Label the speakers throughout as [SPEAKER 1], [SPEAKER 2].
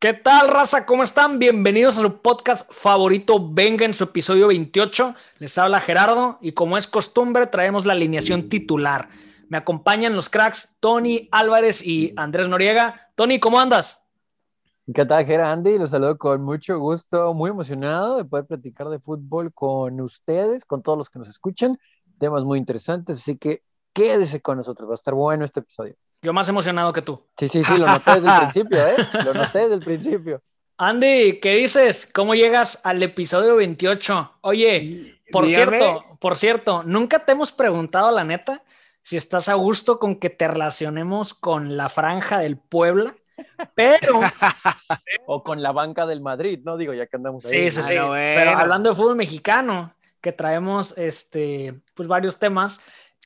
[SPEAKER 1] ¿Qué tal, raza? ¿Cómo están? Bienvenidos a su podcast favorito, Venga, en su episodio 28. Les habla Gerardo y como es costumbre, traemos la alineación titular. Me acompañan los cracks Tony Álvarez y Andrés Noriega. Tony, ¿cómo andas?
[SPEAKER 2] ¿Qué tal, Gerardo? Andy? Los saludo con mucho gusto, muy emocionado de poder platicar de fútbol con ustedes, con todos los que nos escuchan. Temas muy interesantes, así que quédese con nosotros, va a estar bueno este episodio.
[SPEAKER 1] Yo más emocionado que tú.
[SPEAKER 2] Sí, sí, sí, lo noté desde el principio, ¿eh? Lo noté desde el principio.
[SPEAKER 1] Andy, ¿qué dices? ¿Cómo llegas al episodio 28? Oye, por cierto, por cierto, nunca te hemos preguntado, la neta, si estás a gusto con que te relacionemos con la franja del Puebla, pero...
[SPEAKER 2] o con la banca del Madrid, ¿no? Digo, ya que andamos ahí.
[SPEAKER 1] Sí, sí, sí. Pero hablando de fútbol mexicano, que traemos, este, pues varios temas,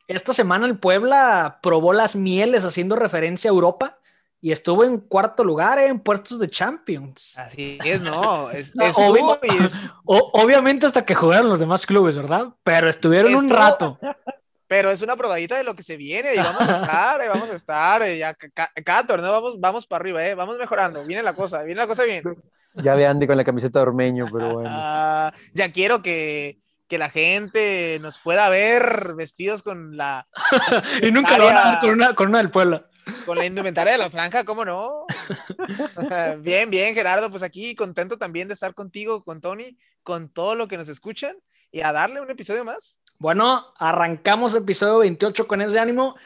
[SPEAKER 1] esta semana el Puebla probó las mieles haciendo referencia a Europa y estuvo en cuarto lugar en puestos de Champions.
[SPEAKER 3] Así es, no.
[SPEAKER 1] obviamente hasta que jugaron los demás clubes, ¿verdad? Pero estuvieron un rato.
[SPEAKER 3] Pero es una probadita de lo que se viene y vamos a estar, vamos a estar, ya cada torneo vamos, vamos para arriba, ¿eh? vamos mejorando, viene la cosa, viene la cosa bien.
[SPEAKER 2] Ya ve Andy con la camiseta de Ormeño, pero bueno.
[SPEAKER 3] Ah, ya quiero que, que la gente nos pueda ver vestidos con la.
[SPEAKER 1] y nunca lo van a ver con una, con una del pueblo.
[SPEAKER 3] Con la indumentaria de la franja, ¿cómo no? bien, bien, Gerardo, pues aquí contento también de estar contigo, con Tony, con todo lo que nos escuchan y a darle un episodio más.
[SPEAKER 1] Bueno, arrancamos el episodio 28 con ese ánimo.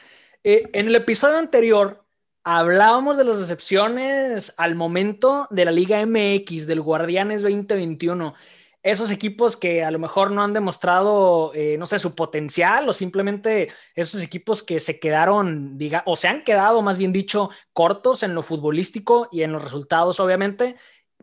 [SPEAKER 1] Eh, en el episodio anterior hablábamos de las decepciones al momento de la Liga MX, del Guardianes 2021 esos equipos que a lo mejor no han demostrado, eh, no sé, su potencial o simplemente esos equipos que se quedaron, diga, o se han quedado, más bien dicho, cortos en lo futbolístico y en los resultados, obviamente.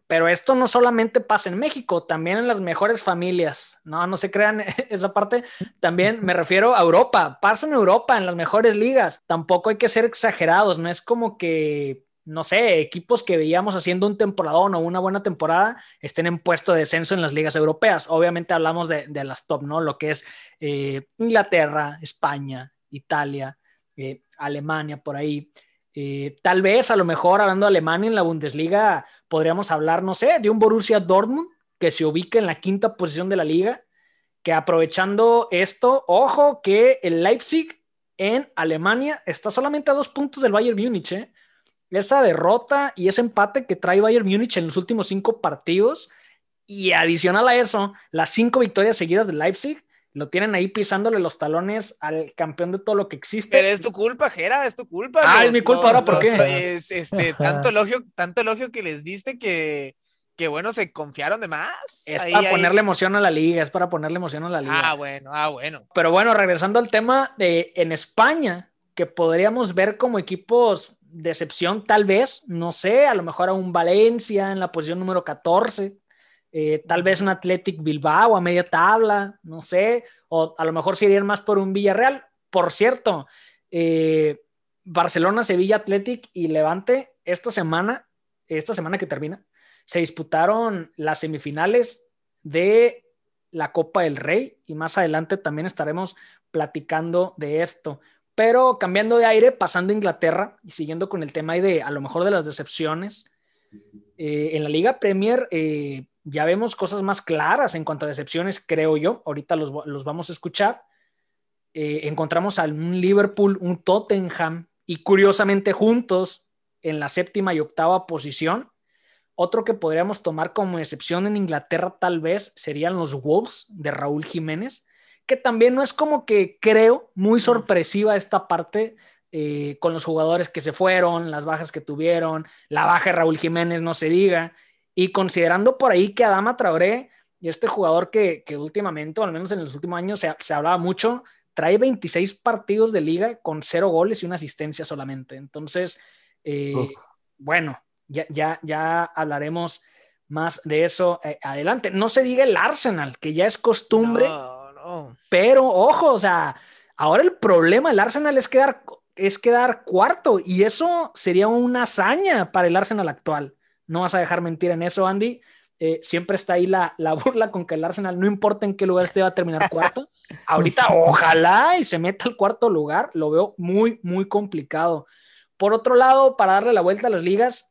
[SPEAKER 1] Pero esto no solamente pasa en México, también en las mejores familias, no, no se crean esa parte, también me refiero a Europa, pasa en Europa, en las mejores ligas, tampoco hay que ser exagerados, no es como que no sé, equipos que veíamos haciendo un temporadón o una buena temporada estén en puesto de descenso en las ligas europeas. Obviamente hablamos de, las top, ¿no? Lo que es eh, Inglaterra, España, Italia, eh, Alemania, por ahí. Eh, tal vez, a lo mejor, hablando de Alemania en la Bundesliga, podríamos hablar, no sé, de un Borussia Dortmund que se ubica en la quinta posición de la liga, que aprovechando esto, ojo que el Leipzig en Alemania está solamente a dos puntos del Bayern Múnich, ¿eh? Esa derrota y ese empate que trae Bayern Múnich en los últimos cinco partidos y adicional a eso, las cinco victorias seguidas de Leipzig lo tienen ahí pisándole los talones al campeón de todo lo que existe.
[SPEAKER 3] Pero es tu culpa, Jera, es tu culpa.
[SPEAKER 1] Ah, es mi culpa, ahora por qué.
[SPEAKER 3] Es, este, tanto elogio, tanto elogio que les diste que, que bueno, se confiaron de más.
[SPEAKER 1] Es para ponerle emoción a la liga, es para ponerle emoción a la liga.
[SPEAKER 3] Ah, bueno, ah, bueno.
[SPEAKER 1] Pero bueno, regresando al tema de en España, que podríamos ver como equipos decepción tal vez, no sé, a lo mejor a un Valencia en la posición número 14, eh, tal vez un Athletic Bilbao a media tabla, no sé, o a lo mejor se irían más por un Villarreal. Por cierto, eh, Barcelona, Sevilla, Athletic y Levante esta semana, esta semana que termina, se disputaron las semifinales de la Copa del Rey y más adelante también estaremos platicando de esto. Pero cambiando de aire, pasando a Inglaterra y siguiendo con el tema de a lo mejor de las decepciones, eh, en la Liga Premier eh, ya vemos cosas más claras en cuanto a decepciones, creo yo. Ahorita los, vamos a escuchar. Eh, encontramos a un Liverpool, un Tottenham y curiosamente juntos en la séptima y octava posición. Otro que podríamos tomar como excepción en Inglaterra tal vez serían los Wolves de Raúl Jiménez, que también no es como que creo muy sorpresiva esta parte eh, con los jugadores que se fueron, las bajas que tuvieron, la baja de Raúl Jiménez, no se diga, y considerando por ahí que Adama Traoré y este jugador que, últimamente, o al menos en los últimos años, se, hablaba mucho, trae 26 partidos de liga con cero goles y una asistencia solamente. Entonces, eh, bueno, ya, ya, ya hablaremos más de eso eh, adelante. No se diga el Arsenal, que ya es costumbre. Pero ojo, o sea, ahora el problema del Arsenal es quedar, es quedar cuarto y eso sería una hazaña para el Arsenal actual. No vas a dejar mentir en eso, Andy. Eh, siempre está ahí la, la, burla con que el Arsenal, no importa en qué lugar esté, va a terminar cuarto. Ahorita, ojalá y se meta al cuarto lugar, lo veo muy, muy complicado. por otro lado, para darle la vuelta a las ligas,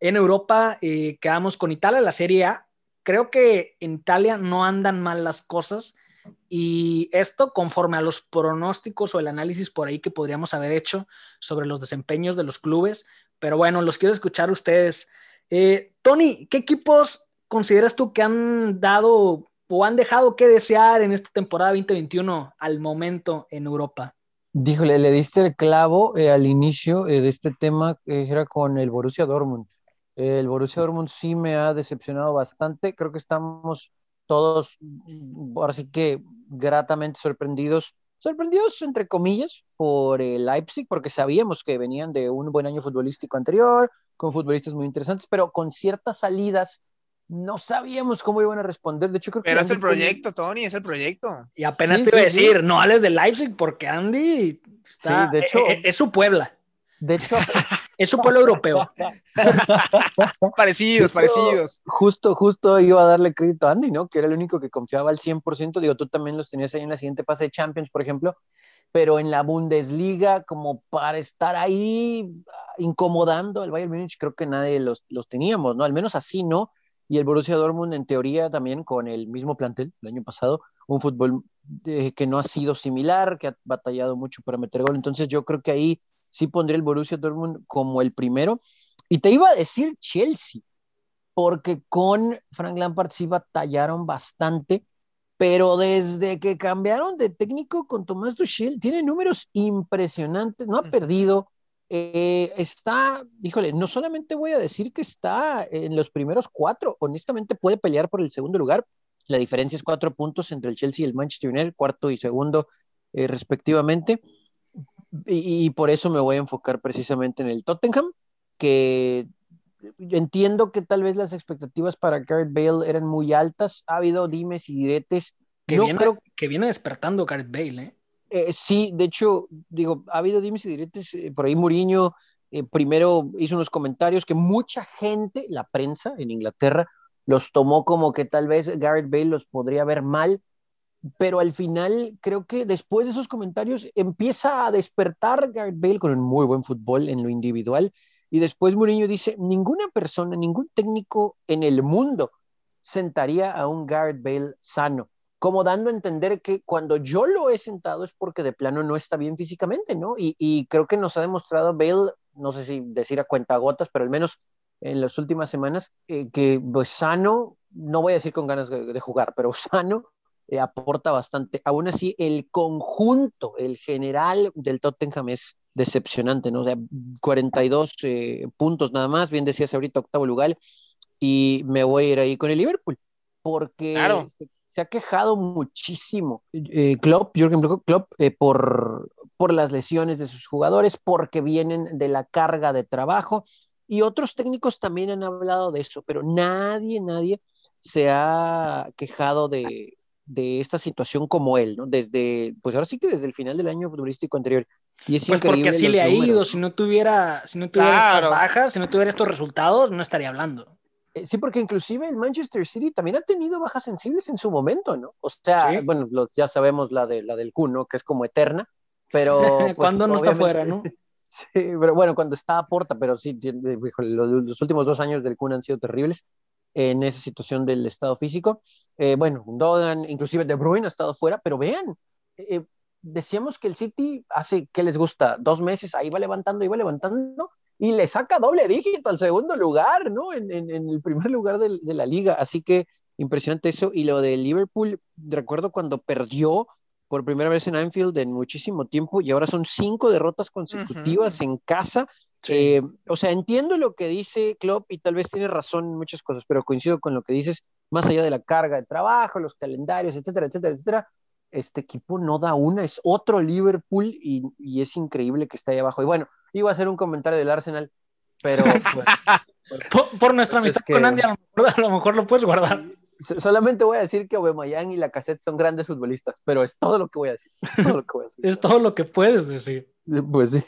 [SPEAKER 1] en Europa eh, quedamos con Italia, la Serie A. Creo que en Italia no andan mal las cosas y esto conforme a los pronósticos o el análisis por ahí que podríamos haber hecho sobre los desempeños de los clubes. Pero bueno, los quiero escuchar ustedes. Eh, Tony, ¿qué equipos consideras tú que han dado o han dejado que desear en esta temporada 2021 al momento en Europa?
[SPEAKER 2] Díjole, le diste el clavo eh, al inicio eh, de este tema, era con el Borussia Dortmund. el Borussia Dortmund sí me ha decepcionado bastante. Creo que estamos todos, ahora sí que gratamente sorprendidos, sorprendidos entre comillas por el Leipzig, porque sabíamos que venían de un buen año futbolístico anterior, con futbolistas muy interesantes, pero con ciertas salidas no sabíamos cómo iban a responder. De hecho, creo
[SPEAKER 3] que. Pero es el proyecto, Tony, es el proyecto.
[SPEAKER 1] Y apenas te iba a decir, no hables de Leipzig porque Andy está, de hecho, es, es, su Puebla.
[SPEAKER 2] De hecho,
[SPEAKER 1] es un pueblo europeo.
[SPEAKER 3] parecidos, parecidos.
[SPEAKER 2] Justo, justo iba a darle crédito a Andy, ¿no? Que era el único que confiaba al 100%. Digo, tú también los tenías ahí en la siguiente fase de Champions, por ejemplo. Pero en la Bundesliga, como para estar ahí incomodando al Bayern Múnich, creo que nadie los, los teníamos, ¿no? Al menos así, ¿no? Y el Borussia Dortmund, en teoría, también con el mismo plantel el año pasado, un fútbol eh, que no ha sido similar, que ha batallado mucho para meter gol. Entonces, yo creo que ahí sí pondría el Borussia Dortmund como el primero. Y te iba a decir Chelsea, porque con Frank Lampard sí batallaron bastante, pero desde que cambiaron de técnico con Tomás Tuchel, tiene números impresionantes, no ha perdido, eh, está, híjole, no solamente voy a decir que está en los primeros cuatro, honestamente puede pelear por el segundo lugar, la diferencia es cuatro puntos entre el Chelsea y el Manchester United, cuarto y segundo eh, respectivamente y, por eso me voy a enfocar precisamente en el Tottenham, que entiendo que tal vez las expectativas para Gareth Bale eran muy altas. Ha habido dimes y diretes.
[SPEAKER 1] Que, viene, creo... que viene despertando Gareth Bale, ¿eh?
[SPEAKER 2] ¿eh? sí, de hecho, digo, ha habido dimes y diretes. Eh, por ahí Mourinho eh, primero hizo unos comentarios que mucha gente, la prensa en Inglaterra, los tomó como que tal vez Gareth Bale los podría ver mal pero al final creo que después de esos comentarios empieza a despertar Gareth Bale con un muy buen fútbol en lo individual y después Mourinho dice, ninguna persona, ningún técnico en el mundo sentaría a un Gareth Bale sano, como dando a entender que cuando yo lo he sentado es porque de plano no está bien físicamente, ¿no? Y, creo que nos ha demostrado Bale, no sé si decir a cuentagotas, pero al menos en las últimas semanas, eh, que pues sano, no voy a decir con ganas de jugar, pero sano, eh, aporta bastante. Aún así, el conjunto, el general del Tottenham es decepcionante, ¿no? 42 eh, puntos nada más, bien decías ahorita, octavo lugar, y me voy a ir ahí con el Liverpool, porque se, ha quejado muchísimo eh, Klopp, Jürgen Klopp, por, por las lesiones de sus jugadores, porque vienen de la carga de trabajo, y otros técnicos también han hablado de eso, pero nadie, nadie se ha quejado de, de esta situación como él, ¿no? Desde, pues ahora sí que desde el final del año futbolístico anterior.
[SPEAKER 1] Y es pues porque así le ha ido, si no tuviera, si no tuviera estas bajas, si no tuviera estos resultados, no estaría hablando.
[SPEAKER 2] Eh, sí, porque inclusive el Manchester City también ha tenido bajas sensibles en su momento, ¿no? O sea, bueno, los, ya sabemos la, de, la del Q, Que es como eterna, pero...
[SPEAKER 1] Pues, cuando no está fuera, ¿no?
[SPEAKER 2] sí, pero bueno, cuando está a porta, pero sí, los, los últimos dos años del Kun han sido terribles en esa situación del estado físico. Eh, bueno, Dogan, inclusive De Bruyne ha estado fuera, pero vean, eh, decíamos que el City hace, ¿qué les gusta? Dos meses, ahí va levantando, iba levantando, y le saca doble dígito al segundo lugar, ¿no? En, el primer lugar de, la liga. Así que impresionante eso. Y lo de Liverpool, recuerdo cuando perdió por primera vez en Anfield en muchísimo tiempo y ahora son cinco derrotas consecutivas en casa eh, o sea, entiendo lo que dice Klopp y tal vez tiene razón en muchas cosas, pero coincido con lo que dices, más allá de la carga de trabajo, los calendarios, etcétera, etcétera, etcétera, este equipo no da una, es otro Liverpool y, es increíble que esté ahí abajo. Y bueno, iba a hacer un comentario del Arsenal, pero...
[SPEAKER 1] Pues, por, nuestra pues amistad con Andy, a lo, mejor, lo puedes guardar.
[SPEAKER 2] Solamente voy a decir que Aubameyang y la cassette son grandes futbolistas, pero es todo lo que voy a decir. Es todo lo que, voy a decir.
[SPEAKER 1] es todo lo que puedes decir.
[SPEAKER 2] Pues sí.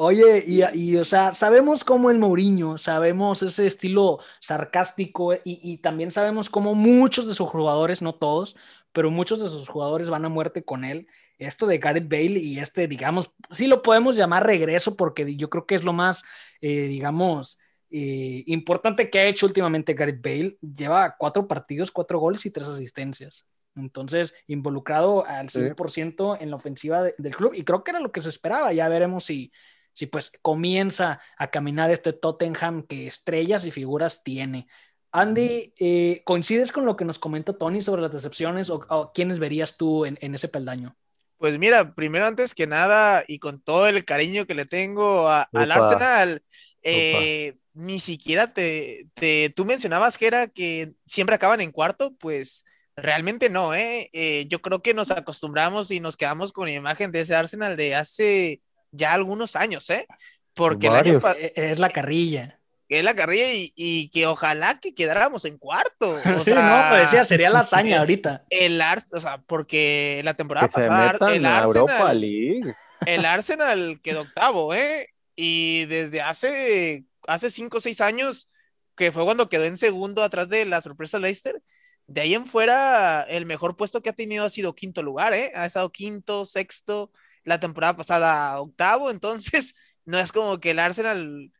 [SPEAKER 1] Oye, y, o sea, sabemos cómo el Mourinho, sabemos ese estilo sarcástico y, también sabemos cómo muchos de sus jugadores, no todos, pero muchos de sus jugadores van a muerte con él. Esto de Gareth Bale y este, digamos, sí lo podemos llamar regreso porque yo creo que es lo más, eh, digamos, eh, importante que ha hecho últimamente Gareth Bale. Lleva cuatro partidos, cuatro goles y tres asistencias. Entonces, involucrado al 100% en la ofensiva del club y creo que era lo que se esperaba. Ya veremos si, si pues comienza a caminar este Tottenham que estrellas y figuras tiene. Andy, eh, ¿coincides con lo que nos comenta Tony sobre las decepciones o, quiénes verías tú en, ese peldaño?
[SPEAKER 3] Pues mira, primero antes que nada y con todo el cariño que le tengo al Arsenal, eh, ni siquiera te, te, tú mencionabas que era que siempre acaban en cuarto, pues realmente no, ¿eh? ¿eh? Yo creo que nos acostumbramos y nos quedamos con la imagen de ese Arsenal de hace ya algunos años, ¿eh?
[SPEAKER 1] Porque e, es la carrilla
[SPEAKER 3] que es la carrilla y, que ojalá que quedáramos en cuarto.
[SPEAKER 1] sí, no, pues decía, sería la hazaña ahorita.
[SPEAKER 3] El Arsenal, o sea, porque la temporada pasada el Arsenal, el Arsenal quedó octavo, ¿eh? Y desde hace, hace cinco o seis años, que fue cuando quedó en segundo atrás de la sorpresa Leicester, de ahí en fuera, el mejor puesto que ha tenido ha sido quinto lugar, ¿eh? Ha estado quinto, sexto, la temporada pasada octavo, entonces no es como que el Arsenal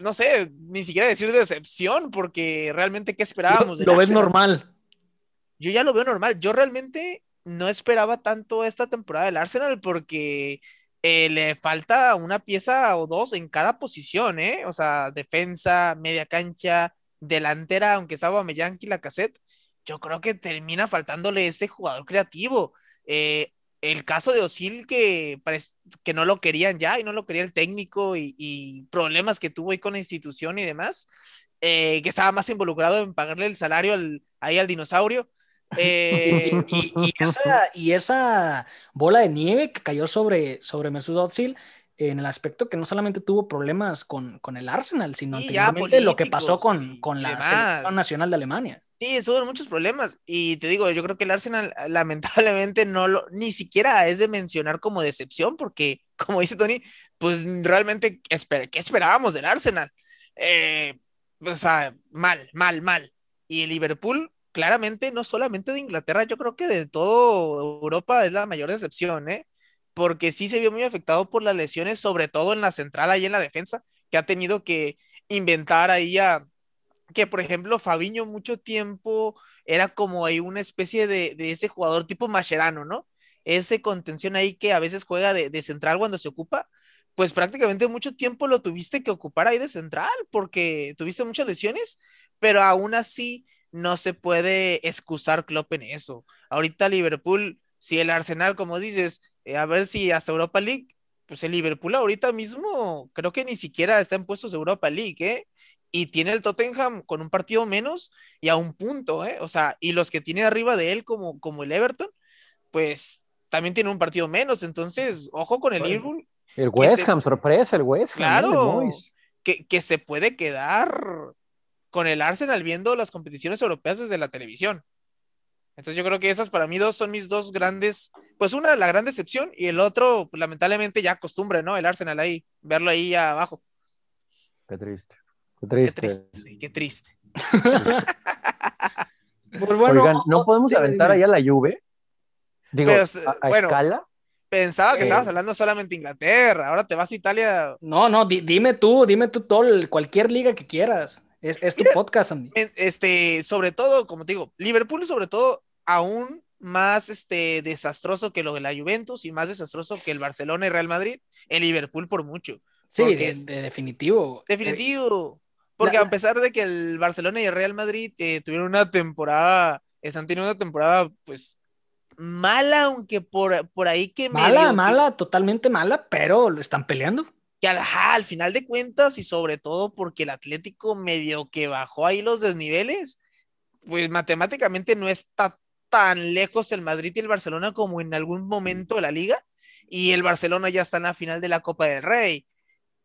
[SPEAKER 3] no sé, ni siquiera decir decepción, porque realmente, ¿qué esperábamos?
[SPEAKER 1] Lo, ves normal.
[SPEAKER 3] Yo ya lo veo normal. Yo realmente no esperaba tanto esta temporada del Arsenal porque eh, le falta una pieza o dos en cada posición, ¿eh? O sea, defensa, media cancha, delantera, aunque estaba Meyanki la cassette, yo creo que termina faltándole este jugador creativo. Eh, el caso de Osil que, que no lo querían ya y no lo quería el técnico y, problemas que tuvo ahí con la institución y demás, eh, que estaba más involucrado en pagarle el salario al, ahí al dinosaurio.
[SPEAKER 1] Eh, y, esa, bola de nieve que cayó sobre, sobre Mesut Özil en el aspecto que no solamente tuvo problemas con, el Arsenal, sino también lo que pasó con, con la selección nacional de Alemania.
[SPEAKER 3] Sí, son muchos problemas. Y te digo, yo creo que el Arsenal lamentablemente no ni siquiera es de mencionar como decepción, porque como dice Tony, pues realmente, ¿qué esperábamos del Arsenal? Eh, o sea, mal, mal, mal. Y el Liverpool, claramente, no solamente de Inglaterra, yo creo que de toda Europa es la mayor decepción, ¿eh? Porque sí se vio muy afectado por las lesiones, sobre todo en la central, ahí en la defensa, que ha tenido que inventar ahí a que, por ejemplo, Fabiño mucho tiempo era como ahí una especie de, ese jugador tipo Mascherano, ¿no? Ese contención ahí que a veces juega de, central cuando se ocupa, pues prácticamente mucho tiempo lo tuviste que ocupar ahí de central porque tuviste muchas lesiones, pero aún así no se puede excusar Klopp en eso. Ahorita Liverpool, si el Arsenal, como dices, eh, a ver si hasta Europa League, pues el Liverpool ahorita mismo creo que ni siquiera está en puestos de Europa League, ¿eh? Y tiene el Tottenham con un partido menos y a un punto, ¿eh? O sea, y los que tiene arriba de él, como, como el Everton, pues también tiene un partido menos. Entonces, ojo con el Liverpool.
[SPEAKER 2] El West Ham, sorpresa, el West
[SPEAKER 3] Ham. Claro, que, que se puede quedar con el Arsenal viendo las competiciones europeas desde la televisión. Entonces yo creo que esas para mí dos son mis dos grandes, pues una la gran decepción y el otro, pues, lamentablemente ya costumbre, ¿no? El Arsenal ahí, verlo ahí abajo.
[SPEAKER 2] Qué triste.
[SPEAKER 3] Qué triste. Qué triste.
[SPEAKER 2] Pues Oigan, ¿no podemos aventar allá la lluvia? Digo, a, escala.
[SPEAKER 3] Pensaba que estabas eh, hablando solamente Inglaterra, ahora te vas a Italia.
[SPEAKER 1] No, no, dime tú, dime tú todo, cualquier liga que quieras. Es, tu podcast, Andy.
[SPEAKER 3] Este, sobre todo, como te digo, Liverpool sobre todo aún más este, desastroso que lo de la Juventus y más desastroso que el Barcelona y Real Madrid, el Liverpool por mucho.
[SPEAKER 1] Sí, de, definitivo.
[SPEAKER 3] Definitivo. Porque a pesar de que el Barcelona y el Real Madrid eh, tuvieron una temporada, están teniendo una temporada, pues, mala, aunque por, por ahí que...
[SPEAKER 1] Mala, mala, totalmente mala, pero lo están peleando.
[SPEAKER 3] Y al, al final de cuentas, y sobre todo porque el Atlético medio que bajó ahí los desniveles, pues matemáticamente no está tan lejos el Madrid y el Barcelona como en algún momento de la liga, y el Barcelona ya está en la final de la Copa del Rey.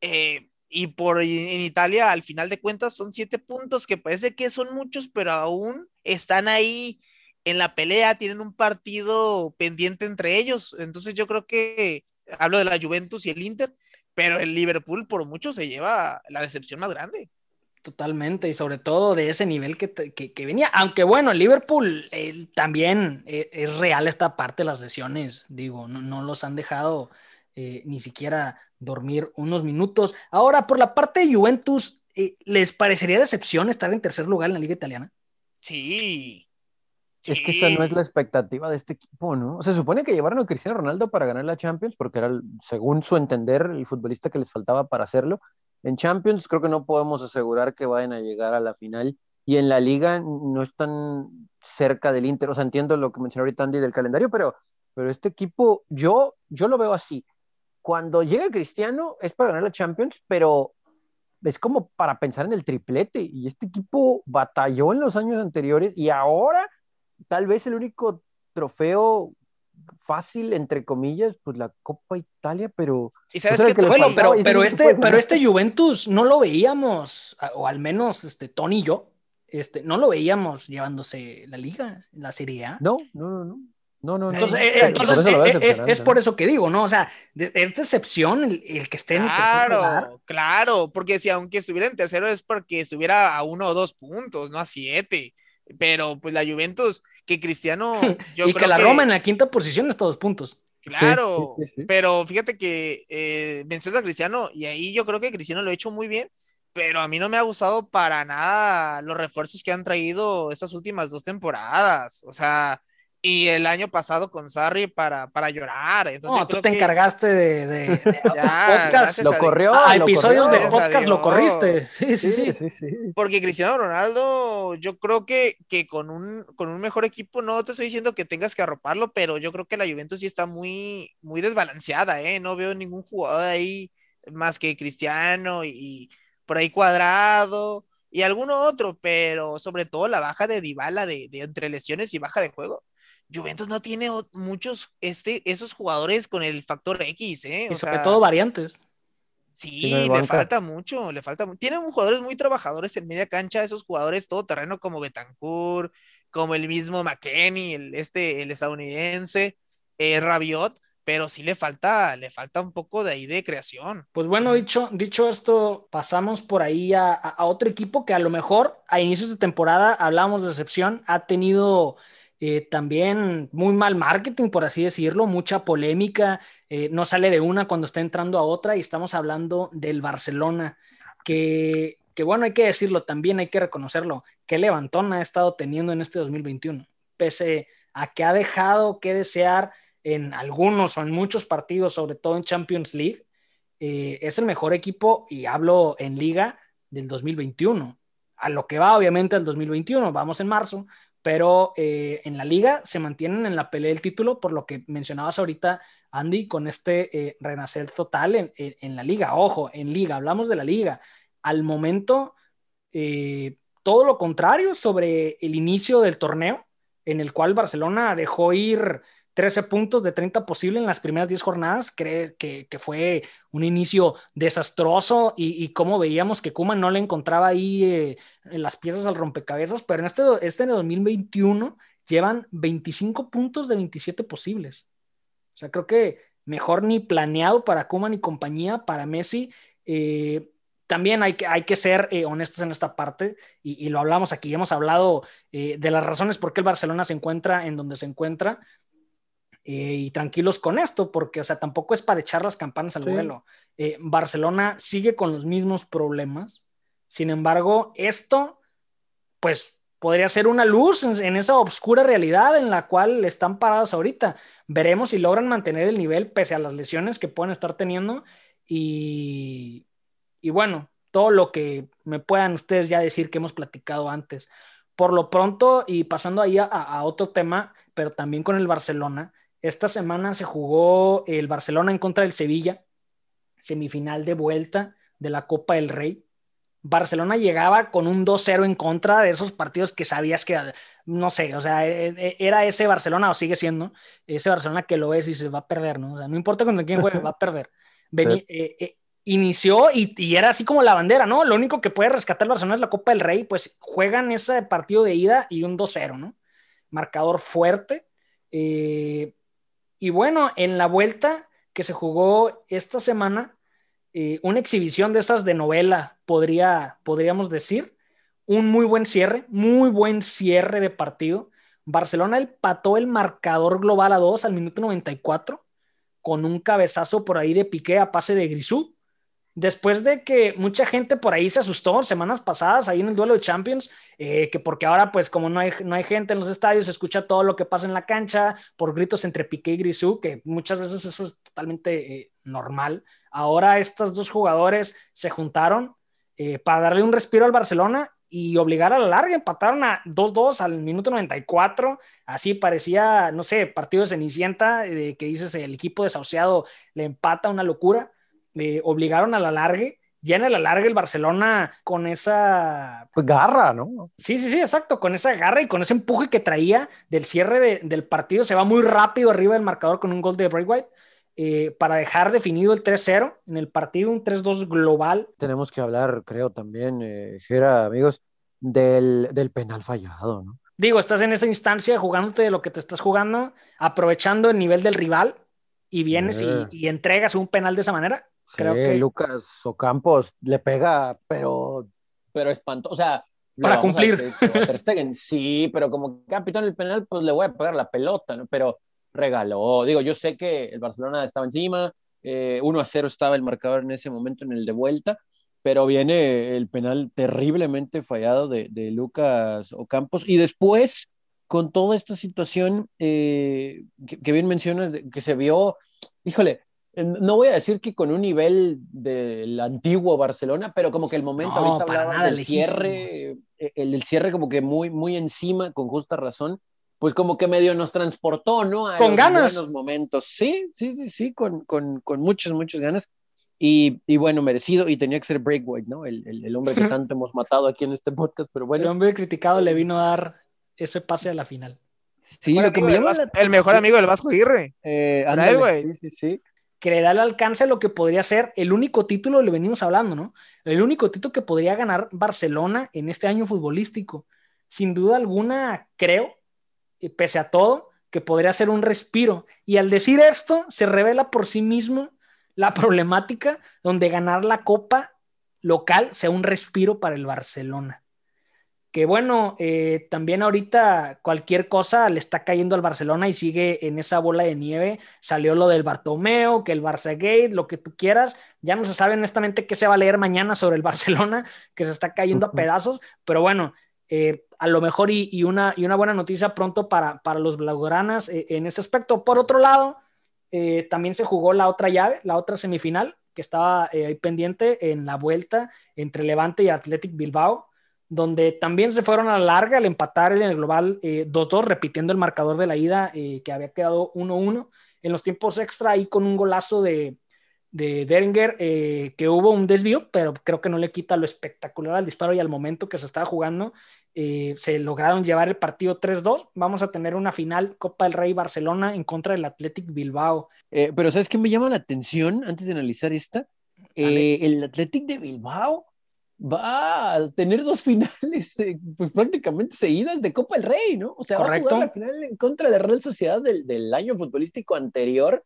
[SPEAKER 3] Eh, y por en Italia, al final de cuentas, son siete puntos que parece que son muchos, pero aún están ahí en la pelea, tienen un partido pendiente entre ellos. Entonces yo creo que hablo de la Juventus y el Inter, pero el Liverpool por mucho se lleva la decepción más grande.
[SPEAKER 1] Totalmente, y sobre todo de ese nivel que, venía. Aunque bueno, el Liverpool también eh, es, real esta parte de las lesiones, digo, no, los han dejado eh, ni siquiera dormir unos minutos. Ahora, por la parte de Juventus, eh, ¿les parecería decepción estar en tercer lugar en la liga italiana?
[SPEAKER 3] Sí,
[SPEAKER 2] es que esa no es la expectativa de este equipo, ¿no? Se supone que llevaron a Cristiano Ronaldo para ganar la Champions, porque era, según su entender, el futbolista que les faltaba para hacerlo. En Champions creo que no podemos asegurar que vayan a llegar a la final. Y en la liga no están cerca del Inter. O sea, entiendo lo que mencionó ahorita Andy del calendario, pero, pero este equipo, yo, yo lo veo así. Cuando llega Cristiano es para ganar la Champions, pero es como para pensar en el triplete. Y este equipo batalló en los años anteriores y ahora tal vez el único trofeo fácil, entre comillas, pues la Copa Italia, pero...
[SPEAKER 1] ¿Y sabes qué? Bueno, pero, pero, este, pero este Juventus no lo veíamos, o al menos este, Tony y yo, este, no lo veíamos llevándose la liga, la Serie A.
[SPEAKER 2] No, no, no, no. No, no,
[SPEAKER 1] entonces, entonces es, por eso que digo, ¿no? O sea, es decepción el, el, que esté en el
[SPEAKER 3] tercer lugar. Claro, porque si aunque estuviera en tercero es porque estuviera a uno o dos puntos, no a siete. Pero pues la Juventus, que Cristiano.
[SPEAKER 1] Yo y que la Roma en la quinta posición está dos puntos.
[SPEAKER 3] Claro, pero fíjate que eh, mencionas a Cristiano y ahí yo creo que Cristiano lo ha hecho muy bien, pero a mí no me ha gustado para nada los refuerzos que han traído estas últimas dos temporadas. O sea, y el año pasado con Sarri para, para llorar. Entonces,
[SPEAKER 1] no, tú te encargaste de, de,
[SPEAKER 2] podcast. Lo corrió.
[SPEAKER 1] A, episodios de podcast lo corriste. Sí sí, sí
[SPEAKER 3] sí, Porque Cristiano Ronaldo, yo creo que, que con, un, con un mejor equipo, no te estoy diciendo que tengas que arroparlo, pero yo creo que la Juventus sí está muy, muy desbalanceada. ¿eh? No veo ningún jugador ahí más que Cristiano y por ahí cuadrado y alguno otro, pero sobre todo la baja de Dybala de, de entre lesiones y baja de juego Juventus no tiene muchos este, esos jugadores con el factor X, ¿eh?
[SPEAKER 1] y sobre todo variantes.
[SPEAKER 3] Sí, le falta mucho, le falta Tienen jugadores muy trabajadores en media cancha, esos jugadores todo terreno como Betancourt, como el mismo McKenny, el, este, el estadounidense, eh, Rabiot, pero sí le falta, le falta un poco de ahí de creación.
[SPEAKER 1] Pues bueno, dicho, dicho esto, pasamos por ahí a, a otro equipo que a lo mejor a inicios de temporada hablábamos de excepción, ha tenido eh, también muy mal marketing, por así decirlo, mucha polémica, eh, no sale de una cuando está entrando a otra y estamos hablando del Barcelona, que, bueno, hay que decirlo también, hay que reconocerlo, que levantón ha estado teniendo en este 2021, pese a que ha dejado que desear en algunos o en muchos partidos, sobre todo en Champions League, eh, es el mejor equipo, y hablo en liga, del 2021. A lo que va, obviamente, el 2021, vamos en marzo, pero eh, en la liga se mantienen en la pelea del título, por lo que mencionabas ahorita, Andy, con este eh, renacer total en, la liga. Ojo, en liga, hablamos de la liga. Al momento, eh, todo lo contrario sobre el inicio del torneo, en el cual Barcelona dejó ir 13 puntos de 30 posible en las primeras 10 jornadas, cree que, fue un inicio desastroso y, como veíamos que Kuma no le encontraba ahí eh, las piezas al rompecabezas, pero en este, este 2021 llevan 25 puntos de 27 posibles. O sea, creo que mejor ni planeado para Kuma ni compañía, para Messi. Eh, también hay que, hay que ser eh, honestos en esta parte y, lo hablamos aquí, hemos hablado de las razones por qué el Barcelona se encuentra en donde se encuentra eh, y tranquilos con esto, porque, o sea, tampoco es para echar las campanas al vuelo. Eh, Barcelona sigue con los mismos problemas. Sin embargo, esto, pues, podría ser una luz en, esa oscura realidad en la cual están parados ahorita. Veremos si logran mantener el nivel pese a las lesiones que pueden estar teniendo. Y, y bueno, todo lo que me puedan ustedes ya decir que hemos platicado antes. Por lo pronto, y pasando ahí a otro tema, pero también con el Barcelona, esta semana se jugó el Barcelona en contra del Sevilla, semifinal de vuelta de la Copa del Rey. Barcelona llegaba con un 2-0 en contra de esos partidos que sabías que, no sé, o sea, e, e, era ese Barcelona o sigue siendo ese Barcelona que lo ves y se va a perder, ¿no? O sea, no importa contra quién juegue, va a perder. Eh, eh, inició y, y, era así como la bandera, ¿no? Lo único que puede rescatar el Barcelona es la Copa del Rey, pues juegan ese partido de ida y un 2-0, ¿no? Marcador fuerte. Eh, y bueno, en la vuelta que se jugó esta semana, eh, una exhibición de esas de novela, podría, podríamos decir. Un muy buen cierre, muy buen cierre de partido. Barcelona empató el marcador global a 2 al minuto 94 con un cabezazo por ahí de Piqué a pase de Grisú. Después de que mucha gente por ahí se asustó semanas pasadas ahí en el duelo de Champions, eh, que porque ahora pues como no hay, no hay gente en los estadios, se escucha todo lo que pasa en la cancha por gritos entre Piqué y Grisú, que muchas veces eso es totalmente eh, normal. Ahora estos dos jugadores se juntaron eh, para darle un respiro al Barcelona y obligar a la larga. Empataron a 2-2 al minuto 94. Así parecía, no sé, partido de Cenicienta, que dices el equipo desahuciado le empata una locura. Le obligaron a la larga. Ya en la larga el Barcelona con esa...
[SPEAKER 2] Pues garra, ¿no?
[SPEAKER 1] Sí, sí, sí, exacto. Con esa garra y con ese empuje que traía del cierre del partido. Se va muy rápido arriba del marcador con un gol de Bray White. Eh, para dejar definido el 3-0 en el partido, un 3-2 global.
[SPEAKER 2] Tenemos que hablar, creo también, eh, Gera, amigos, del, del, penal fallado, ¿no?
[SPEAKER 1] Digo, estás en esa instancia jugándote de lo que te estás jugando, aprovechando el nivel del rival y vienes y, y, entregas un penal de esa manera.
[SPEAKER 2] Sí, creo que Lucas Ocampos le pega, pero, pero espantoso, o sea,
[SPEAKER 1] para cumplir.
[SPEAKER 2] A, sí, pero como capitán del penal, pues le voy a pegar la pelota, ¿no? Pero regaló. Digo, yo sé que el Barcelona estaba encima, eh, 1 a 0 estaba el marcador en ese momento en el de vuelta, pero viene el penal terriblemente fallado de, de Lucas Ocampos. Y después, con toda esta situación eh, que, que, bien mencionas, que se vio, híjole, no voy a decir que con un nivel del antiguo Barcelona, pero como que el momento
[SPEAKER 1] no,
[SPEAKER 2] ahorita
[SPEAKER 1] hablaba del
[SPEAKER 2] lejísimos. cierre, eh, el, el cierre como que muy, muy encima, con justa razón pues como que medio nos transportó, ¿no?
[SPEAKER 1] A con ganas.
[SPEAKER 2] buenos momentos. Sí, sí, sí, sí, con, con, con muchas, muchas ganas. Y, y, bueno, merecido, y tenía que ser Breakway, ¿no? El, el, el hombre que tanto hemos matado aquí en este podcast, pero bueno.
[SPEAKER 1] El hombre criticado le vino a dar ese pase a la final.
[SPEAKER 2] Sí, lo que me llama
[SPEAKER 3] la... El mejor amigo del Vasco Aguirre.
[SPEAKER 2] Eh, ándale, sí, sí, sí.
[SPEAKER 1] Que le da el alcance a lo que podría ser el único título, le venimos hablando, ¿no? El único título que podría ganar Barcelona en este año futbolístico. Sin duda alguna, creo, pese a todo, que podría ser un respiro. Y al decir esto, se revela por sí mismo la problemática donde ganar la copa local sea un respiro para el Barcelona. Que bueno, eh, también ahorita cualquier cosa le está cayendo al Barcelona y sigue en esa bola de nieve. Salió lo del Bartomeo, que el Barça Gate, lo que tú quieras. Ya no se sabe honestamente qué se va a leer mañana sobre el Barcelona, que se está cayendo a pedazos. Pero bueno, eh, a lo mejor y, y, una, y una buena noticia pronto para, para los blaugranas eh, en ese aspecto. Por otro lado, también se jugó la otra llave, la otra semifinal, que estaba ahí pendiente en la vuelta entre Levante y Athletic Bilbao, donde también se fueron a la larga al empatar en el global 2-2, repitiendo el marcador de la ida que había quedado 1-1 en los tiempos extra, ahí con un golazo de, de Deringer, eh, que hubo un desvío, pero creo que no le quita lo espectacular al disparo y al momento que se estaba jugando. Eh, se lograron llevar el partido 3-2. Vamos a tener una final Copa del Rey Barcelona en contra del Athletic Bilbao.
[SPEAKER 2] Eh, pero ¿sabes qué me llama la atención antes de analizar esta? el Athletic de Bilbao va a tener dos finales pues prácticamente seguidas de Copa del Rey, ¿no? O sea,
[SPEAKER 1] Correcto.
[SPEAKER 2] va a jugar la final en contra de la Real Sociedad del, del año futbolístico anterior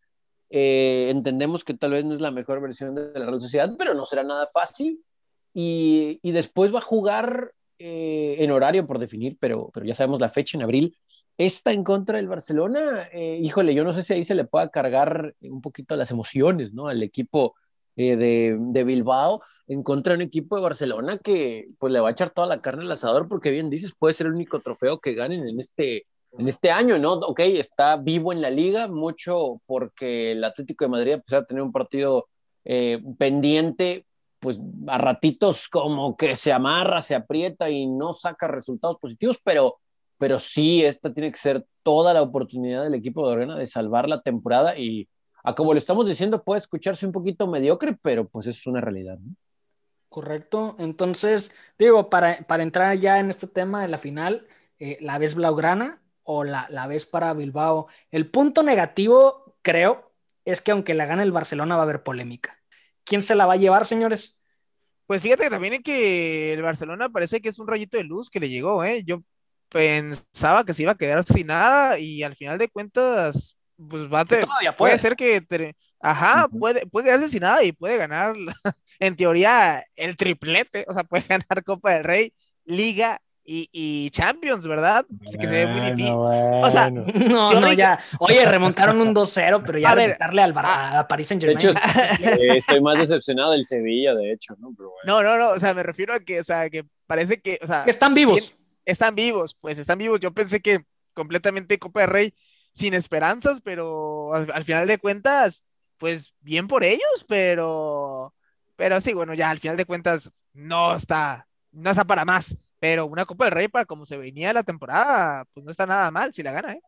[SPEAKER 2] eh, entendemos que tal vez no es la mejor versión de la Real Sociedad, pero no será nada fácil. Y, y después va a jugar eh, en horario por definir, pero, pero ya sabemos la fecha en abril. Esta en contra del Barcelona, eh, híjole, yo no sé si ahí se le pueda cargar un poquito las emociones, ¿no? Al equipo de, de, Bilbao en contra de un equipo de Barcelona que pues le va a echar toda la carne al asador porque bien dices, puede ser el único trofeo que ganen en este, en este año, ¿no? Ok, está vivo en la liga, mucho porque el Atlético de Madrid, a tener un partido eh, pendiente, pues a ratitos como que se amarra, se aprieta y no saca resultados positivos, pero, pero sí, esta tiene que ser toda la oportunidad del equipo de Orena de salvar la temporada y a como lo estamos diciendo puede escucharse un poquito mediocre, pero pues es una realidad, ¿no?
[SPEAKER 1] Correcto. Entonces, digo, para, para entrar ya en este tema de la final, eh, la vez Blaugrana, o la, la ves para Bilbao. El punto negativo, creo, es que aunque la gane el Barcelona va a haber polémica. ¿Quién se la va a llevar, señores?
[SPEAKER 3] Pues fíjate también que el Barcelona parece que es un rayito de luz que le llegó, ¿eh? Yo pensaba que se iba a quedar sin nada y al final de cuentas, pues va a te- puede. ser que, ajá, puede, puede quedarse sin nada y puede ganar, en teoría, el triplete, o sea, puede ganar Copa del Rey, Liga y, y Champions, ¿verdad? Así que se ve muy
[SPEAKER 2] Bueno,
[SPEAKER 3] difícil. O sea.
[SPEAKER 1] No, no,
[SPEAKER 3] ahorita-
[SPEAKER 1] ya. Oye, remontaron un 2-0, pero ya
[SPEAKER 3] A ver,
[SPEAKER 1] al Bar- a, París Saint
[SPEAKER 2] De hecho,
[SPEAKER 1] Germain.
[SPEAKER 2] eh, estoy más decepcionado del Sevilla, de hecho, ¿no? Pero bueno.
[SPEAKER 3] No, no, no, o sea, me refiero a que, o sea, que parece que, o sea,
[SPEAKER 1] están vivos.
[SPEAKER 3] están vivos, pues están vivos. Yo pensé que completamente Copa del Rey sin esperanzas, pero al, al final de cuentas, pues bien por ellos, pero, pero sí, bueno, ya al final de cuentas no está, no está para más. Pero una Copa del Rey para como se venía la temporada, pues no está nada mal si la gana, ¿eh?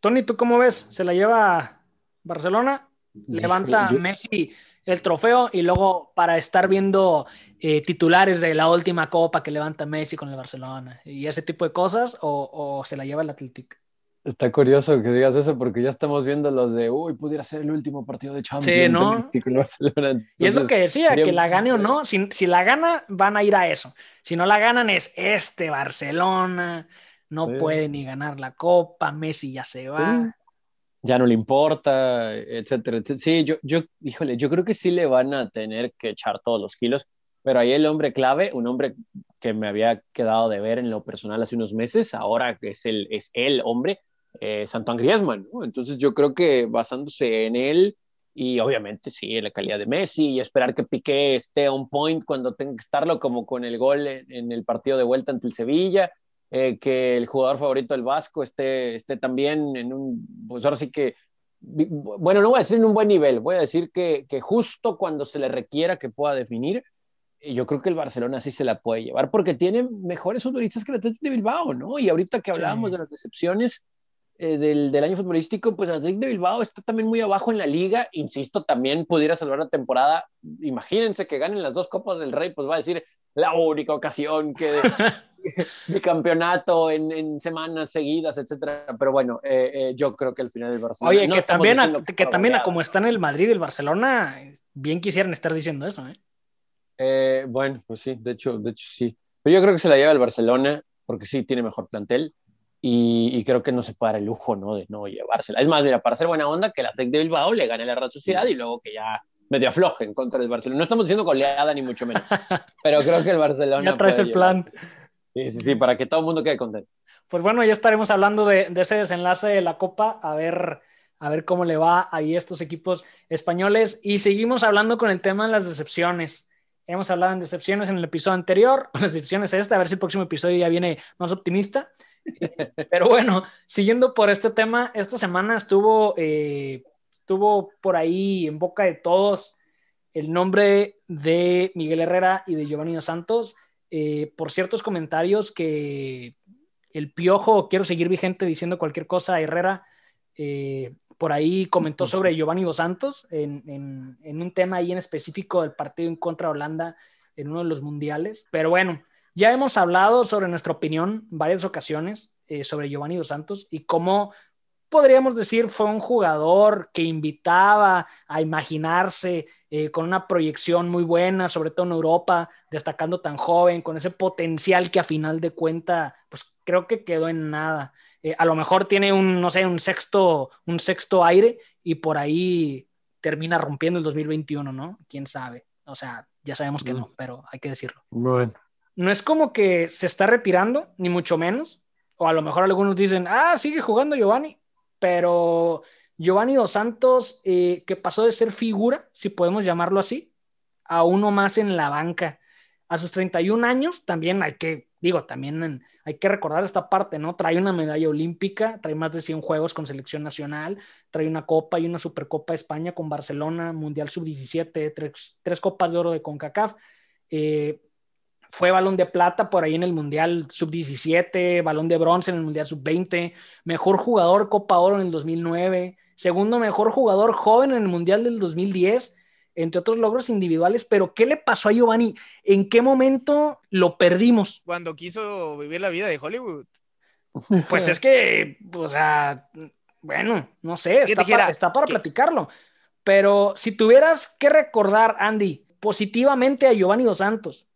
[SPEAKER 1] Tony, ¿tú cómo ves? ¿Se la lleva Barcelona? Levanta
[SPEAKER 2] Yo-
[SPEAKER 1] Messi el trofeo y luego para estar viendo eh, titulares de la última copa que levanta Messi con el Barcelona y ese tipo de cosas o, o se la lleva el Atlético.
[SPEAKER 2] Está curioso que digas eso porque ya estamos viendo los de, uy, pudiera ser el último partido de Champions.
[SPEAKER 1] Sí, ¿no?
[SPEAKER 2] Barcelona.
[SPEAKER 1] Y es lo
[SPEAKER 2] Entonces,
[SPEAKER 1] que decía, que la gane o no, si, si la gana van a ir a eso. Si no la ganan es este Barcelona, no
[SPEAKER 2] Sí.
[SPEAKER 1] puede ni ganar la copa, Messi ya se va.
[SPEAKER 2] ya no le importa, etcétera, etcétera. Sí, yo, yo, híjole, yo creo que sí le van a tener que echar todos los kilos, pero ahí el hombre clave, un hombre que me había quedado de ver en lo personal hace unos meses, ahora es el, es el hombre, eh, Santo Griezmann, ¿no? Entonces yo creo que basándose en él y obviamente sí, en la calidad de Messi y esperar que Piqué esté on point cuando tenga que estarlo, como con el gol en, en el partido de vuelta ante el Sevilla, eh, que el jugador favorito del Vasco esté, esté también en un, pues ahora sí que, bueno, no voy a decir en un buen nivel, voy a decir que, que justo cuando se le requiera que pueda definir, eh, yo creo que el Barcelona sí se la puede llevar, porque tiene mejores futbolistas que el Atlético de Bilbao, ¿no? Y ahorita que hablábamos
[SPEAKER 1] Sí.
[SPEAKER 2] de las decepciones eh, del, del año futbolístico, pues Atlético de Bilbao está también muy abajo en la liga, insisto, también pudiera salvar la temporada, imagínense que ganen las dos Copas del Rey, pues va a decir la única ocasión que de, de campeonato en, en, semanas seguidas, etcétera. Pero bueno, eh, eh, yo creo que al final el Barcelona.
[SPEAKER 1] Oye,
[SPEAKER 2] no
[SPEAKER 1] que también, a, que, también a como está en el Madrid y el Barcelona, bien quisieran estar diciendo eso,
[SPEAKER 2] bueno, pues sí, de hecho, de hecho sí. Pero yo creo que se la lleva el Barcelona porque sí tiene mejor plantel y, y creo que no se para el lujo, ¿no? De no llevársela. Es más, mira, para hacer buena onda, que el Athletic de Bilbao le gane a la Real Sociedad y luego que ya medio afloje en contra del Barcelona. No estamos diciendo goleada ni mucho menos, pero creo que el Barcelona.
[SPEAKER 1] Ya traes
[SPEAKER 2] puede
[SPEAKER 1] el plan.
[SPEAKER 2] Sí, sí, sí, para que todo el mundo quede contento.
[SPEAKER 1] Pues bueno, ya estaremos hablando de, de, ese desenlace de la Copa, a ver, a ver cómo le va ahí a estos equipos españoles. Y seguimos hablando con el tema de las decepciones. Hemos hablado en decepciones en el episodio anterior, las decepciones este, a ver si el próximo episodio ya viene más optimista. Pero bueno, siguiendo por este tema, esta semana estuvo, eh, estuvo por ahí en boca de todos el nombre de Miguel Herrera y de Giovanni Dos Santos eh, por ciertos comentarios que el Piojo, quiero seguir vigente diciendo cualquier cosa, Herrera, eh, por ahí comentó sobre Giovanni Dos Santos en, en, en, un tema ahí en específico del partido en contra de Holanda en uno de los mundiales. Pero bueno, ya hemos hablado sobre nuestra opinión varias ocasiones eh, sobre Giovanni Dos Santos y cómo podríamos decir fue un jugador que invitaba a imaginarse eh, con una proyección muy buena, sobre todo en Europa, destacando tan joven, con ese potencial que a final de cuenta, pues creo que quedó en nada. Eh, a lo mejor tiene un, no sé, un sexto, un sexto aire y por ahí termina rompiendo el 2021, ¿no? ¿Quién sabe? O sea, ya sabemos que no, pero hay que decirlo.
[SPEAKER 2] Bueno.
[SPEAKER 1] No es como que se está retirando, ni mucho menos. O a lo mejor algunos dicen, ah, sigue jugando Giovanni, pero Giovanni Dos Santos, eh, que pasó de ser figura, si podemos llamarlo así, a uno más en la banca. A sus 31 años también hay que, digo, también hay que recordar esta parte, ¿no? Trae una medalla olímpica, trae más de 100 juegos con selección nacional, trae una copa y una supercopa de España con Barcelona, Mundial Sub-17, tres, tres, copas de oro de CONCACAF. Eh, fue balón de plata por ahí en el Mundial Sub-17, balón de bronce en el Mundial Sub-20, mejor jugador Copa Oro en el 2009, segundo mejor jugador joven en el Mundial del 2010, entre otros logros individuales. Pero, ¿qué le pasó a Giovanni? ¿En qué momento lo perdimos?
[SPEAKER 3] Cuando quiso vivir la vida de Hollywood.
[SPEAKER 1] Pues es que, o sea, bueno, no sé, está, dijera, para, está para platicarlo. Pero si tuvieras que recordar, Andy, positivamente a Giovanni Dos Santos,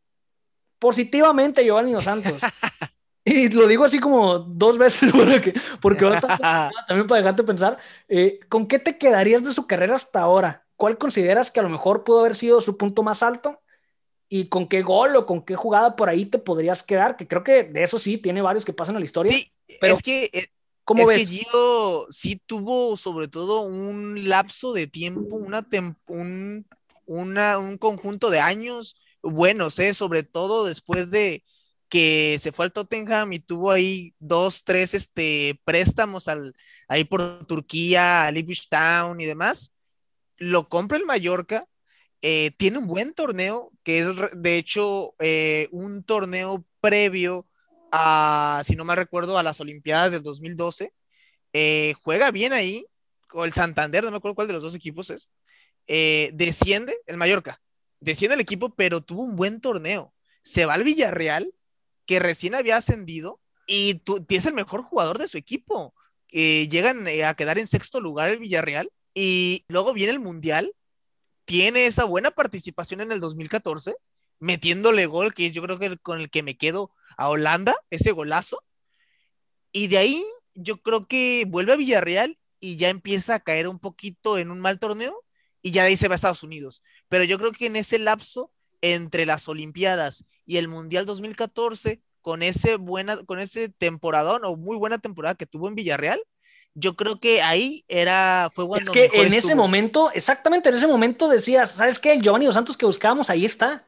[SPEAKER 1] positivamente Giovanni Dos Santos. Y lo digo así como dos veces porque, porque también para dejarte pensar, eh, ¿con qué te quedarías de su carrera hasta ahora? ¿Cuál consideras que a lo mejor pudo haber sido su punto más alto? ¿Y con qué gol o con qué jugada por ahí te podrías quedar? Que creo que de eso sí tiene varios que pasan a la historia.
[SPEAKER 3] Sí, pero es que, eh, ¿cómo es que Gio sí tuvo sobre todo un lapso de tiempo, una un, un conjunto de años buenos, ¿eh? sobre todo después de que se fue al Tottenham y tuvo ahí dos, tres este, préstamos al, ahí por Turquía, al Ipswich Town y demás. Lo compra el Mallorca, eh, tiene un buen torneo, que es de hecho eh, un torneo previo a, si no me recuerdo, a las Olimpiadas del 2012. Eh, juega bien ahí, o el Santander, no me acuerdo cuál de los dos equipos es. desciende el Mallorca, desciende el equipo, pero tuvo un buen torneo. Se va al Villarreal que recién había ascendido y tienes el mejor jugador de su equipo. llegan eh, a quedar en sexto lugar el Villarreal y luego viene el Mundial. Tiene esa buena participación en el 2014, metiéndole gol, que yo creo que con el que me quedo a Holanda, ese golazo. Y de ahí yo creo que vuelve a Villarreal y ya empieza a caer un poquito en un mal torneo y ya de ahí se va a Estados Unidos. Pero yo creo que en ese lapso entre las Olimpiadas y el Mundial 2014, con ese buena, con ese temporadón o muy buena temporada que tuvo en Villarreal, yo creo que ahí era, fue
[SPEAKER 1] cuando. Es que en ese momento, exactamente en ese momento decías, ¿sabes qué? El Giovanni Dos Santos que buscábamos, ahí está.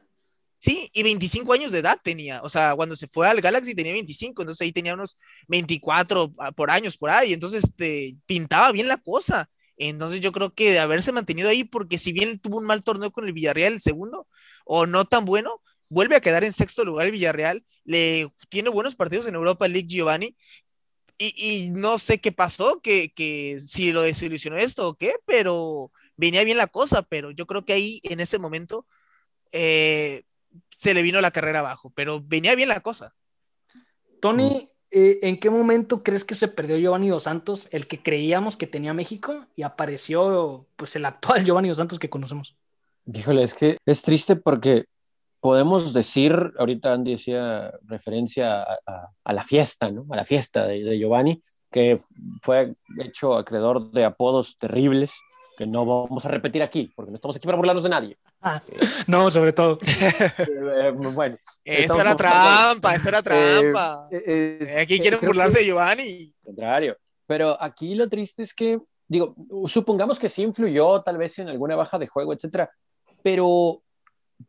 [SPEAKER 3] Sí, y 25 años de edad tenía. O sea, cuando se fue al Galaxy tenía 25, entonces ahí tenía unos 24 ah, por años por ahí. Entonces, este, pintaba bien la cosa. Entonces, yo creo que de haberse mantenido ahí, porque si bien tuvo un mal torneo con el Villarreal, el segundo, o no tan bueno, vuelve a quedar en sexto lugar el Villarreal, le tiene buenos partidos en Europa League Giovanni, y, no sé qué pasó, que, que, si lo desilusionó esto o qué, pero venía bien la cosa, pero yo creo que ahí en ese momento eh, se le vino la carrera abajo, pero venía bien la cosa.
[SPEAKER 1] Tony, eh, ¿en qué momento crees que se perdió Giovanni Dos Santos, el que creíamos que tenía México, y apareció pues el actual Giovanni Dos Santos que conocemos?
[SPEAKER 2] Híjole, es que es triste porque podemos decir, ahorita Andy decía referencia a, la fiesta, ¿no? A la fiesta de, Giovanni, que fue hecho acreedor de apodos terribles que no vamos a repetir aquí, porque no estamos aquí para burlarnos de nadie.
[SPEAKER 1] Ah, no, sobre todo.
[SPEAKER 3] Eh, bueno. Eso era trampa, eso era trampa. aquí quieren burlarse de Giovanni.
[SPEAKER 2] Contrario. Pero aquí lo triste es que, digo, supongamos que sí influyó tal vez en alguna baja de juego, etcétera, pero,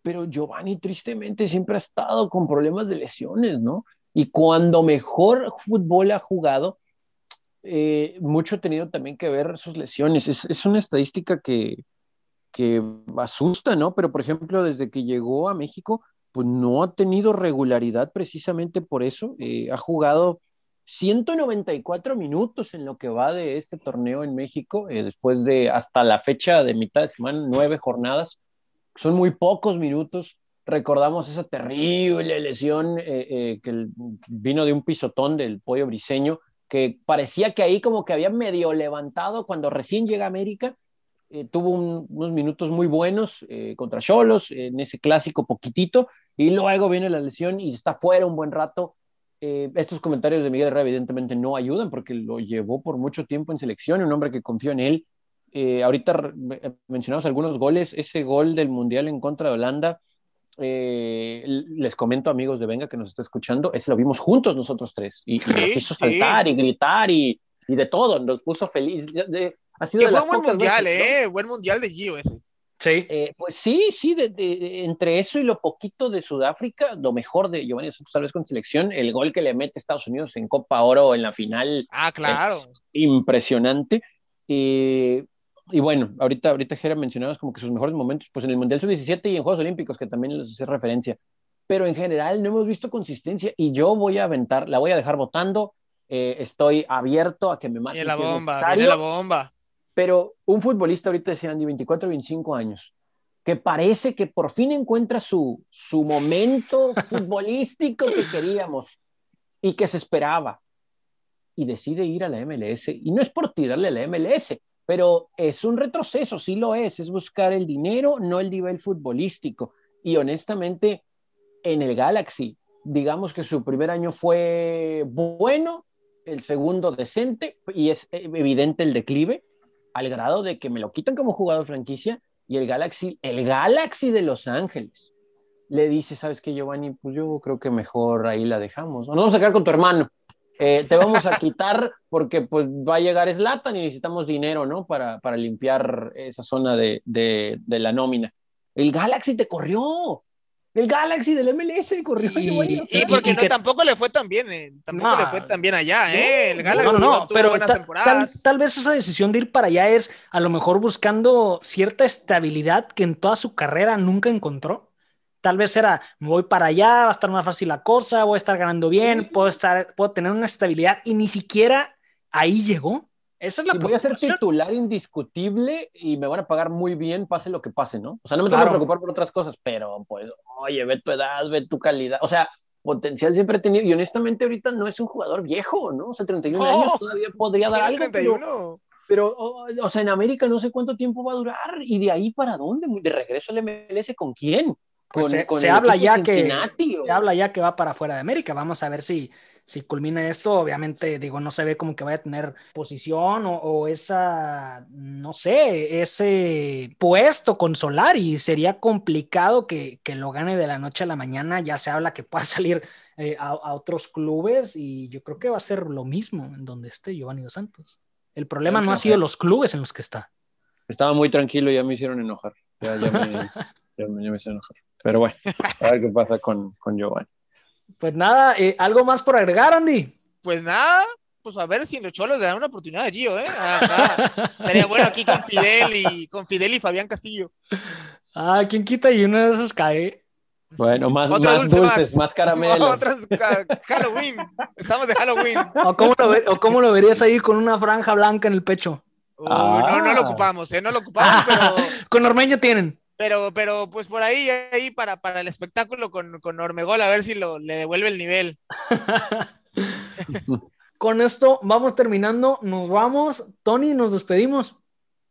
[SPEAKER 2] pero Giovanni tristemente siempre ha estado con problemas de lesiones, ¿no? Y cuando mejor fútbol ha jugado, eh, mucho ha tenido también que ver sus lesiones. Es, es una estadística que, que asusta, ¿no? Pero, por ejemplo, desde que llegó a México, pues no ha tenido regularidad precisamente por eso. Eh, ha jugado 194 minutos en lo que va de este torneo en México, eh, después de hasta la fecha de mitad de semana, nueve jornadas son muy pocos minutos. Recordamos esa terrible lesión eh, eh, que vino de un pisotón del pollo briseño, que parecía que ahí como que había medio levantado cuando recién llega a América. Eh, tuvo unos minutos muy buenos contra Cholos, en ese clásico poquitito, y luego viene la lesión y está fuera un buen rato. estos comentarios de Miguel Herrera evidentemente no ayudan porque lo llevó por mucho tiempo en selección, un hombre que confió en él eh, ahorita eh, mencionamos algunos goles, ese gol del Mundial en contra de Holanda, eh, les comento amigos de Venga que nos está escuchando, ese lo vimos juntos nosotros tres, y, nos hizo saltar y gritar y, y, de todo, nos puso feliz.
[SPEAKER 3] Ha sido fue un buen mundial, ¿eh? Buen mundial de Gio ese.
[SPEAKER 2] Sí. pues sí, sí, de, entre eso y lo poquito de Sudáfrica, lo mejor de Giovanni Santos tal vez con selección, el gol que le mete Estados Unidos en Copa Oro en la final.
[SPEAKER 3] Ah, claro.
[SPEAKER 2] impresionante. Eh, y bueno, ahorita, ahorita Jera mencionabas como que sus mejores momentos, pues en el Mundial Sub-17 y en Juegos Olímpicos, que también les hace referencia. Pero en general no hemos visto consistencia y yo voy a aventar, la voy a dejar votando. Eh, estoy abierto a que me maten.
[SPEAKER 3] la bomba, la bomba.
[SPEAKER 2] Pero un futbolista ahorita decía Andy, 24, 25 años, que parece que por fin encuentra su, su momento futbolístico que queríamos y que se esperaba. Y decide ir a la MLS. Y no es por tirarle a la MLS, pero es un retroceso, sí lo es, es buscar el dinero, no el nivel futbolístico. Y honestamente, en el Galaxy, digamos que su primer año fue bueno, el segundo decente y es evidente el declive al grado de que me lo quitan como jugador franquicia y el Galaxy, el Galaxy de Los Ángeles le dice, ¿sabes qué, Giovanni? Pues yo creo que mejor ahí la dejamos. Nos vamos a quedar con tu hermano. Eh, te vamos a quitar porque pues va a llegar Slatan y necesitamos dinero, ¿no? Para, para limpiar esa zona de, de, la nómina. El Galaxy te corrió. El Galaxy del MLS corrió.
[SPEAKER 3] Y, y porque no, tampoco le fue tan bien, eh, tampoco le fue tan bien allá, ¿eh? El Galaxy no, no,
[SPEAKER 1] pero buenas tal, temporadas. Tal, vez esa decisión de ir para allá es a lo mejor buscando cierta estabilidad que en toda su carrera nunca encontró. Tal vez era, me voy para allá, va a estar más fácil la cosa, voy a estar ganando bien, puedo, estar, puedo tener una estabilidad y ni siquiera ahí llegó. Esa es la
[SPEAKER 2] Voy a ser titular indiscutible y me van a pagar muy bien, pase lo que pase, ¿no? O sea, no me tengo que preocupar por otras cosas, pero pues, oye, ve tu edad, ve tu calidad. O sea, potencial siempre he tenido. Y honestamente, ahorita no es un jugador viejo, ¿no? O sea, 31 años todavía podría dar algo. 31. Pero, pero o, sea, en América no sé cuánto tiempo va a durar. ¿Y de ahí para dónde? ¿De regreso al MLS con quién?
[SPEAKER 1] Pues con, se, con se habla ya que se habla ya que va para fuera de América. Vamos a ver si si culmina esto, obviamente, digo, no se ve como que vaya a tener posición o, esa, no sé, ese puesto con Solari. Sería complicado que, que, lo gane de la noche a la mañana. Ya se habla que pueda salir eh, a, a, otros clubes y yo creo que va a ser lo mismo en donde esté Giovanni Dos Santos. El problema no ha sido los clubes en los que está.
[SPEAKER 2] Estaba muy tranquilo y ya me hicieron enojar. Ya, ya, me, ya, me, ya me, hicieron enojar. Pero bueno, a ver qué pasa con, con Giovanni.
[SPEAKER 1] Pues nada, eh, ¿algo más por agregar, Andy?
[SPEAKER 3] Pues nada, pues a ver si en los cholos le dan una oportunidad a Gio, ¿eh? Ah, Sería bueno aquí con Fidel y con Fidel y Fabián Castillo.
[SPEAKER 1] Ah, ¿quién quita? Y uno de esos cae.
[SPEAKER 2] Bueno, más, más dulces, más, más caramelos.
[SPEAKER 3] Otras, Halloween. Estamos de Halloween.
[SPEAKER 1] ¿O cómo, lo, ¿O cómo lo verías ahí con una franja blanca en el pecho?
[SPEAKER 3] Uh, ah. no, no lo ocupamos, ¿eh? No lo ocupamos, pero.
[SPEAKER 1] con Ormeño tienen.
[SPEAKER 3] Pero, pero pues por ahí, ahí para, para el espectáculo con, con Ormegol, a ver si lo, le devuelve el nivel.
[SPEAKER 1] con esto vamos terminando, nos vamos. Tony, nos despedimos.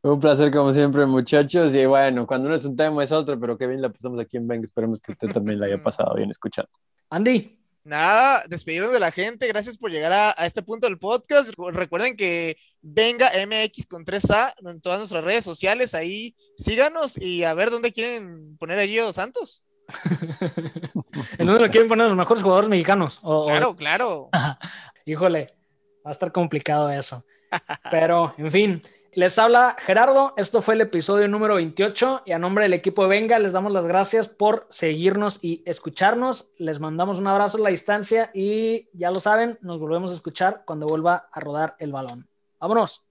[SPEAKER 2] Un placer como siempre, muchachos. Y bueno, cuando uno es un tema es otro, pero qué bien la pasamos aquí en Venga. Esperemos que usted también la haya pasado bien escuchando.
[SPEAKER 1] Andy.
[SPEAKER 3] Nada, despedirnos de la gente. Gracias por llegar a, a, este punto del podcast. Recuerden que venga MX con 3A en todas nuestras redes sociales. Ahí síganos y a ver dónde quieren poner a Gio Santos.
[SPEAKER 1] ¿En dónde lo quieren poner los mejores jugadores mexicanos? O,
[SPEAKER 3] claro,
[SPEAKER 1] o...
[SPEAKER 3] claro.
[SPEAKER 1] Híjole, va a estar complicado eso. Pero, en fin, les habla Gerardo, esto fue el episodio número 28 y a nombre del equipo de Venga les damos las gracias por seguirnos y escucharnos. Les mandamos un abrazo a la distancia y ya lo saben, nos volvemos a escuchar cuando vuelva a rodar el balón. Vámonos.